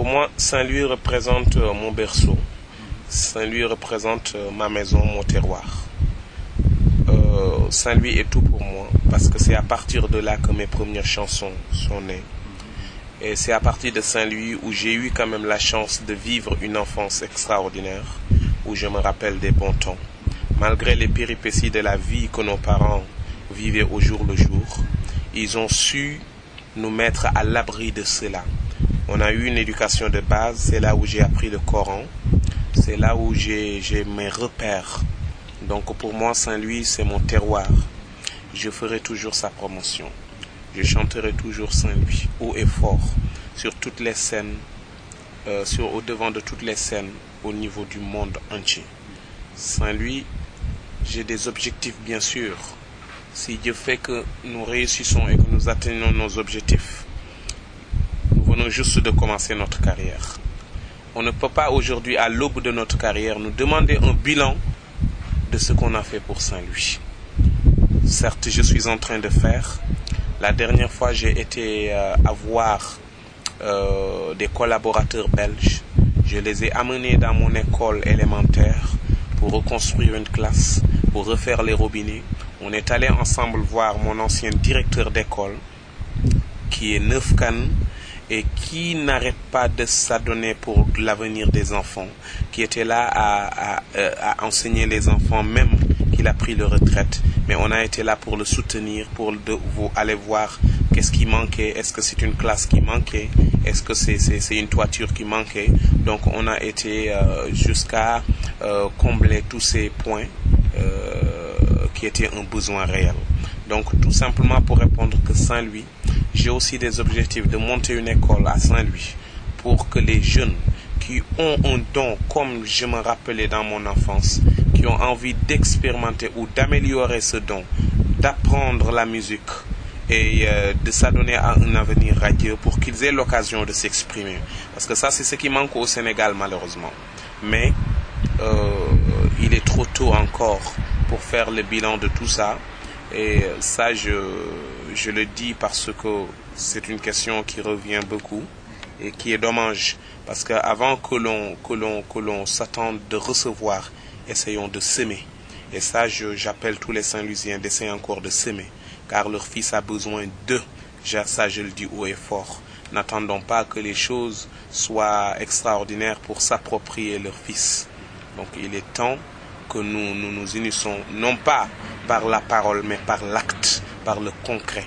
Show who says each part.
Speaker 1: Pour moi, Saint-Louis représente euh, mon berceau. Saint-Louis représente euh, ma maison, mon terroir. Euh, Saint-Louis est tout pour moi parce que c'est à partir de là que mes premières chansons sont nées. Et c'est à partir de Saint-Louis où j'ai eu quand même la chance de vivre une enfance extraordinaire, où je me rappelle des bons temps. Malgré les péripéties de la vie que nos parents vivaient au jour le jour, ils ont su nous mettre à l'abri de cela. On a eu une éducation de base, c'est là où j'ai appris le Coran, c'est là où j'ai mes repères. Donc pour moi, Saint-Louis, c'est mon terroir. Je ferai toujours sa promotion. Je chanterai toujours Saint-Louis, haut et fort, sur toutes les scènes, euh, sur, au devant de toutes les scènes au niveau du monde entier. Saint-Louis, j'ai des objectifs bien sûr. Si Dieu fait que nous réussissons et que nous atteignons nos objectifs, juste de commencer notre carrière. On ne peut pas aujourd'hui, à l'aube de notre carrière, nous demander un bilan de ce qu'on a fait pour Saint-Louis. Certes, je suis en train de faire. La dernière fois, j'ai été euh, à voir euh, des collaborateurs belges. Je les ai amenés dans mon école élémentaire pour reconstruire une classe, pour refaire les robinets. On est allé ensemble voir mon ancien directeur d'école, qui est Neufkan, et qui n'arrête pas de s'adonner pour l'avenir des enfants, qui était là euh, à enseigner les enfants, même qu'il a pris le retraite. Mais on a été là pour le soutenir, pour vous aller voir qu'est-ce qui manquait, est-ce que c'est une classe qui manquait, est-ce que c'est une toiture qui manquait. Donc on a été euh, jusqu'à euh, combler tous ces points qui étaient un besoin réel. Donc tout simplement pour répondre que Saint-Louis, j'ai aussi des objectifs de monter une école à Saint-Louis pour que les jeunes qui ont un don, comme je me rappelais dans mon enfance, qui ont envie d'expérimenter ou d'améliorer ce don, d'apprendre la musique et euh, de s'adonner à un avenir radieux pour qu'ils aient l'occasion de s'exprimer. Parce que ça, c'est ce qui manque au Sénégal, malheureusement. Mais euh, il est trop tôt encore pour faire le bilan de tout ça. Et ça, je, je le dis parce que c'est une question qui revient beaucoup et qui est dommage. Parce qu'avant que l'on, que l'on, que l'on s'attende de recevoir, essayons de semer. Et ça, j'appelle tous les Saint-Louisiens d'essayer encore de semer. Car leur fils a besoin d'eux. Ça, je le dis haut et fort. N'attendons pas que les choses soient extraordinaires pour s'approprier leur fils. Donc, il est temps que nous nous, nous unissons, non pas par la parole, mais par l'acte, par le concret.